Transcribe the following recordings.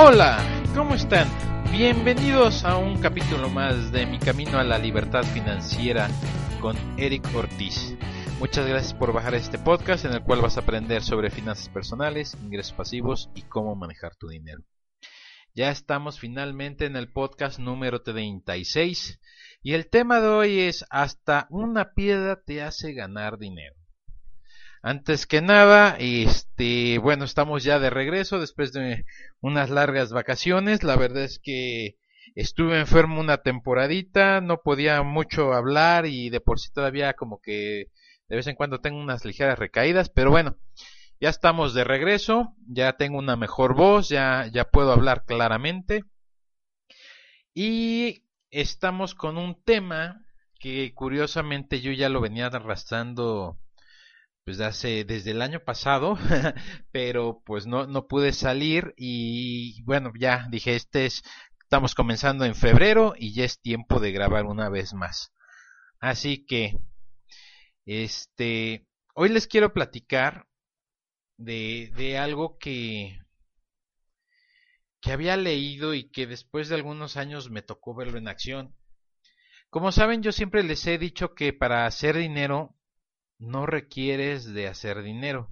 Hola, ¿cómo están? Bienvenidos a un capítulo más de Mi Camino a la Libertad Financiera con Eric Ortiz. Muchas gracias por bajar este podcast en el cual vas a aprender sobre finanzas personales, ingresos pasivos y cómo manejar tu dinero. Ya estamos finalmente en el podcast número 36 y el tema de hoy es hasta una piedra te hace ganar dinero. Antes que nada, este, bueno, estamos ya de regreso después de unas largas vacaciones. La verdad es que estuve enfermo una temporadita, no podía mucho hablar y de por sí todavía como que de vez en cuando tengo unas ligeras recaídas, pero bueno, ya estamos de regreso, ya tengo una mejor voz, ya, ya puedo hablar claramente. Y estamos con un tema que curiosamente yo ya lo venía arrastrando pues hace desde el año pasado, pero pues no, no pude salir y bueno, ya dije, este es, estamos comenzando en febrero y ya es tiempo de grabar una vez más. Así que, este, hoy les quiero platicar de, de algo que, que había leído y que después de algunos años me tocó verlo en acción. Como saben, yo siempre les he dicho que para hacer dinero no requieres de hacer dinero.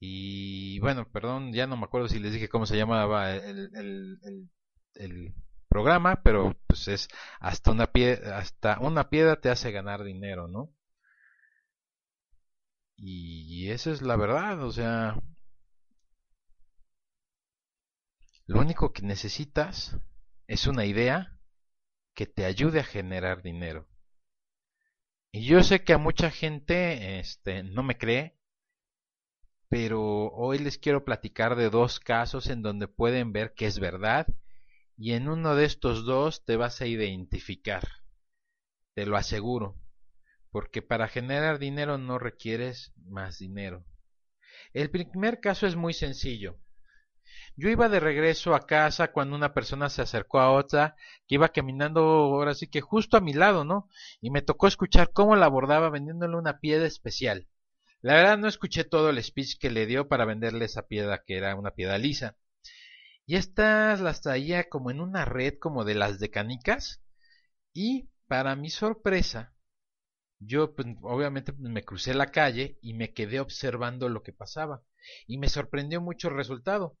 Y bueno, perdón, ya no me acuerdo si les dije cómo se llamaba el, el, el, programa, pero pues es hasta una, piedra, hasta una piedra te hace ganar dinero, ¿no? Y eso es la verdad, o sea, lo único que necesitas es una idea que te ayude a generar dinero. Y yo sé que a mucha gente este, no me cree, pero hoy les quiero platicar de dos casos en donde pueden ver que es verdad y en uno de estos dos te vas a identificar. Te lo aseguro, porque para generar dinero no requieres más dinero. El primer caso es muy sencillo. Yo iba de regreso a casa cuando una persona se acercó a otra que iba caminando ahora sí que justo a mi lado, ¿no? Y me tocó escuchar cómo la abordaba vendiéndole una piedra especial. La verdad no escuché todo el speech que le dio para venderle esa piedra que era una piedra lisa. Y estas las traía como en una red como de las de canicas. Y para mi sorpresa, yo pues, obviamente pues, me crucé la calle y me quedé observando lo que pasaba. Y me sorprendió mucho el resultado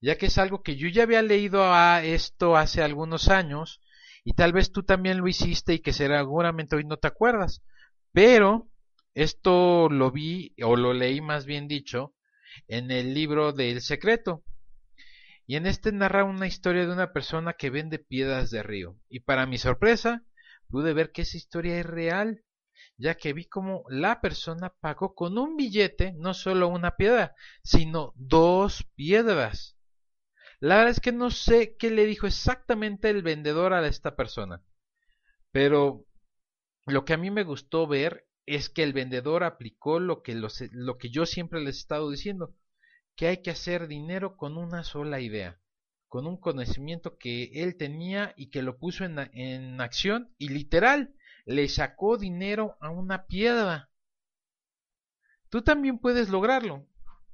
ya que es algo que yo ya había leído a esto hace algunos años y tal vez tú también lo hiciste y que seguramente hoy no te acuerdas, pero esto lo vi o lo leí más bien dicho en el libro del secreto. Y en este narra una historia de una persona que vende piedras de río. Y para mi sorpresa, pude ver que esa historia es real, ya que vi como la persona pagó con un billete no solo una piedra, sino dos piedras. La verdad es que no sé qué le dijo exactamente el vendedor a esta persona. Pero lo que a mí me gustó ver es que el vendedor aplicó lo que, lo que yo siempre les he estado diciendo, que hay que hacer dinero con una sola idea, con un conocimiento que él tenía y que lo puso en, en acción y literal le sacó dinero a una piedra. Tú también puedes lograrlo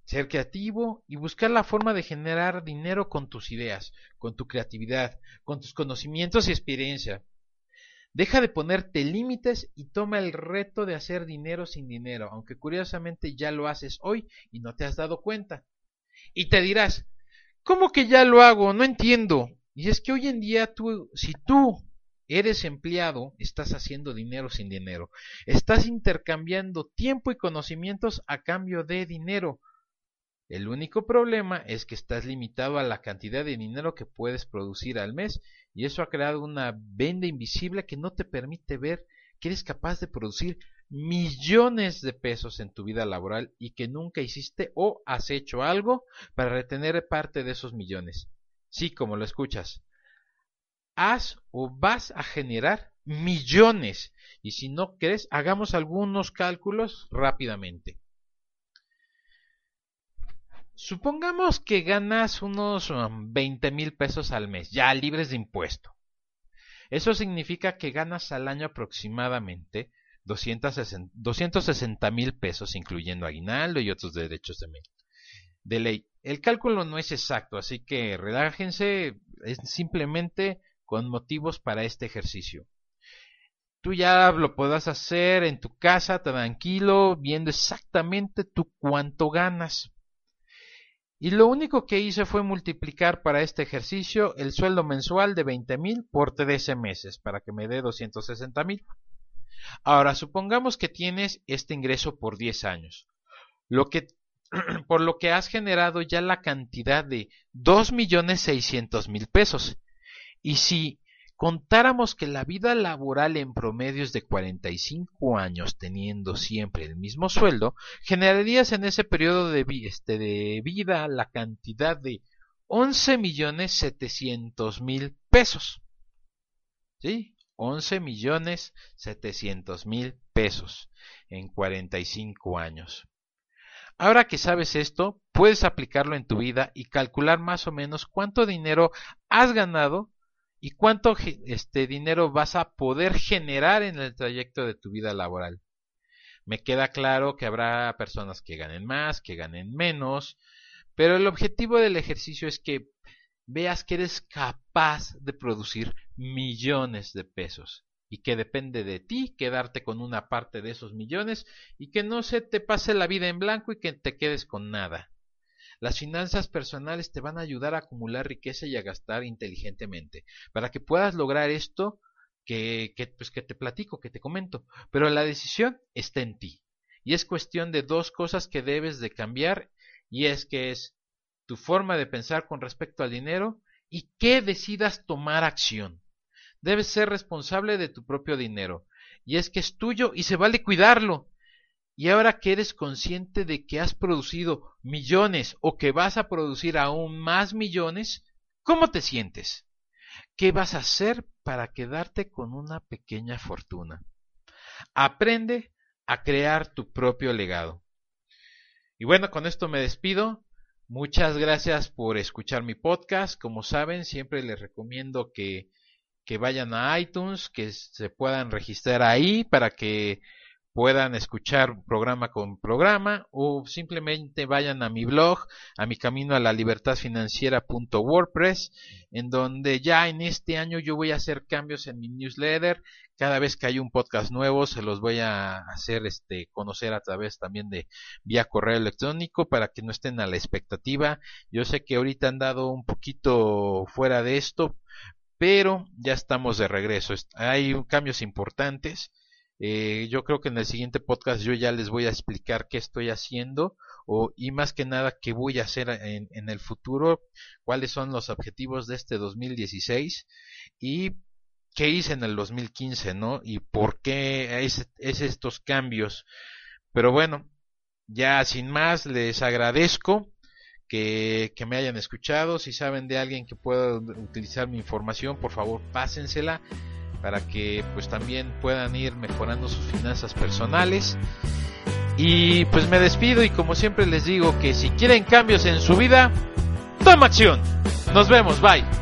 ser creativo y buscar la forma de generar dinero con tus ideas, con tu creatividad, con tus conocimientos y experiencia. Deja de ponerte límites y toma el reto de hacer dinero sin dinero, aunque curiosamente ya lo haces hoy y no te has dado cuenta. Y te dirás, ¿cómo que ya lo hago? No entiendo. Y es que hoy en día tú, si tú eres empleado, estás haciendo dinero sin dinero. Estás intercambiando tiempo y conocimientos a cambio de dinero. El único problema es que estás limitado a la cantidad de dinero que puedes producir al mes Y eso ha creado una venda invisible que no te permite ver que eres capaz de producir millones de pesos en tu vida laboral y que nunca hiciste o has hecho algo para retener parte de esos millones. Sí, como lo escuchas. Has o vas a generar millones. Y si no crees, hagamos algunos cálculos rápidamente. Supongamos que ganas unos 20 um, mil pesos al mes, ya libres de impuesto. Eso significa que ganas al año aproximadamente 260 mil pesos, incluyendo aguinaldo y otros derechos de, de ley. El cálculo no es exacto, así que relájense, es simplemente con motivos para este ejercicio. Tú ya lo puedas hacer en tu casa, tranquilo, viendo exactamente tú cuánto ganas. Y lo único que hice fue multiplicar para este ejercicio el sueldo mensual de 20 mil por 13 meses, para que me dé 260 mil. Ahora, supongamos que tienes este ingreso por 10 años, lo que, por lo que has generado ya la cantidad de 2.600.000 pesos. Y si contáramos que la vida laboral en promedio es de 45 años teniendo siempre el mismo sueldo, generarías en ese periodo de, este, de vida la cantidad de 11.700.000 pesos. ¿Sí? 11 millones 700 mil pesos en 45 años. Ahora que sabes esto, puedes aplicarlo en tu vida y calcular más o menos cuánto dinero has ganado y cuánto este dinero vas a poder generar en el trayecto de tu vida laboral. Me queda claro que habrá personas que ganen más, que ganen menos, pero el objetivo del ejercicio es que veas que eres capaz de producir millones de pesos y que depende de ti quedarte con una parte de esos millones y que no se te pase la vida en blanco y que te quedes con nada. Las finanzas personales te van a ayudar a acumular riqueza y a gastar inteligentemente. Para que puedas lograr esto que, que, pues que te platico, que te comento. Pero la decisión está en ti. Y es cuestión de dos cosas que debes de cambiar y es que es tu forma de pensar con respecto al dinero y que decidas tomar acción. Debes ser responsable de tu propio dinero. Y es que es tuyo y se vale cuidarlo. Y ahora que eres consciente de que has producido millones o que vas a producir aún más millones, ¿cómo te sientes? ¿Qué vas a hacer para quedarte con una pequeña fortuna? Aprende a crear tu propio legado. Y bueno, con esto me despido. Muchas gracias por escuchar mi podcast. Como saben, siempre les recomiendo que, que vayan a iTunes, que se puedan registrar ahí para que puedan escuchar programa con programa o simplemente vayan a mi blog, a mi camino a la libertad financiera.wordpress, en donde ya en este año yo voy a hacer cambios en mi newsletter. Cada vez que hay un podcast nuevo se los voy a hacer este conocer a través también de vía correo electrónico para que no estén a la expectativa. Yo sé que ahorita han dado un poquito fuera de esto, pero ya estamos de regreso. Hay cambios importantes eh, yo creo que en el siguiente podcast yo ya les voy a explicar qué estoy haciendo o, y más que nada qué voy a hacer en, en el futuro, cuáles son los objetivos de este 2016 y qué hice en el 2015, ¿no? Y por qué es, es estos cambios. Pero bueno, ya sin más, les agradezco que, que, me hayan escuchado. Si saben de alguien que pueda utilizar mi información, por favor, pásensela para que pues también puedan ir mejorando sus finanzas personales. Y pues me despido y como siempre les digo que si quieren cambios en su vida, toma acción. Nos vemos, bye.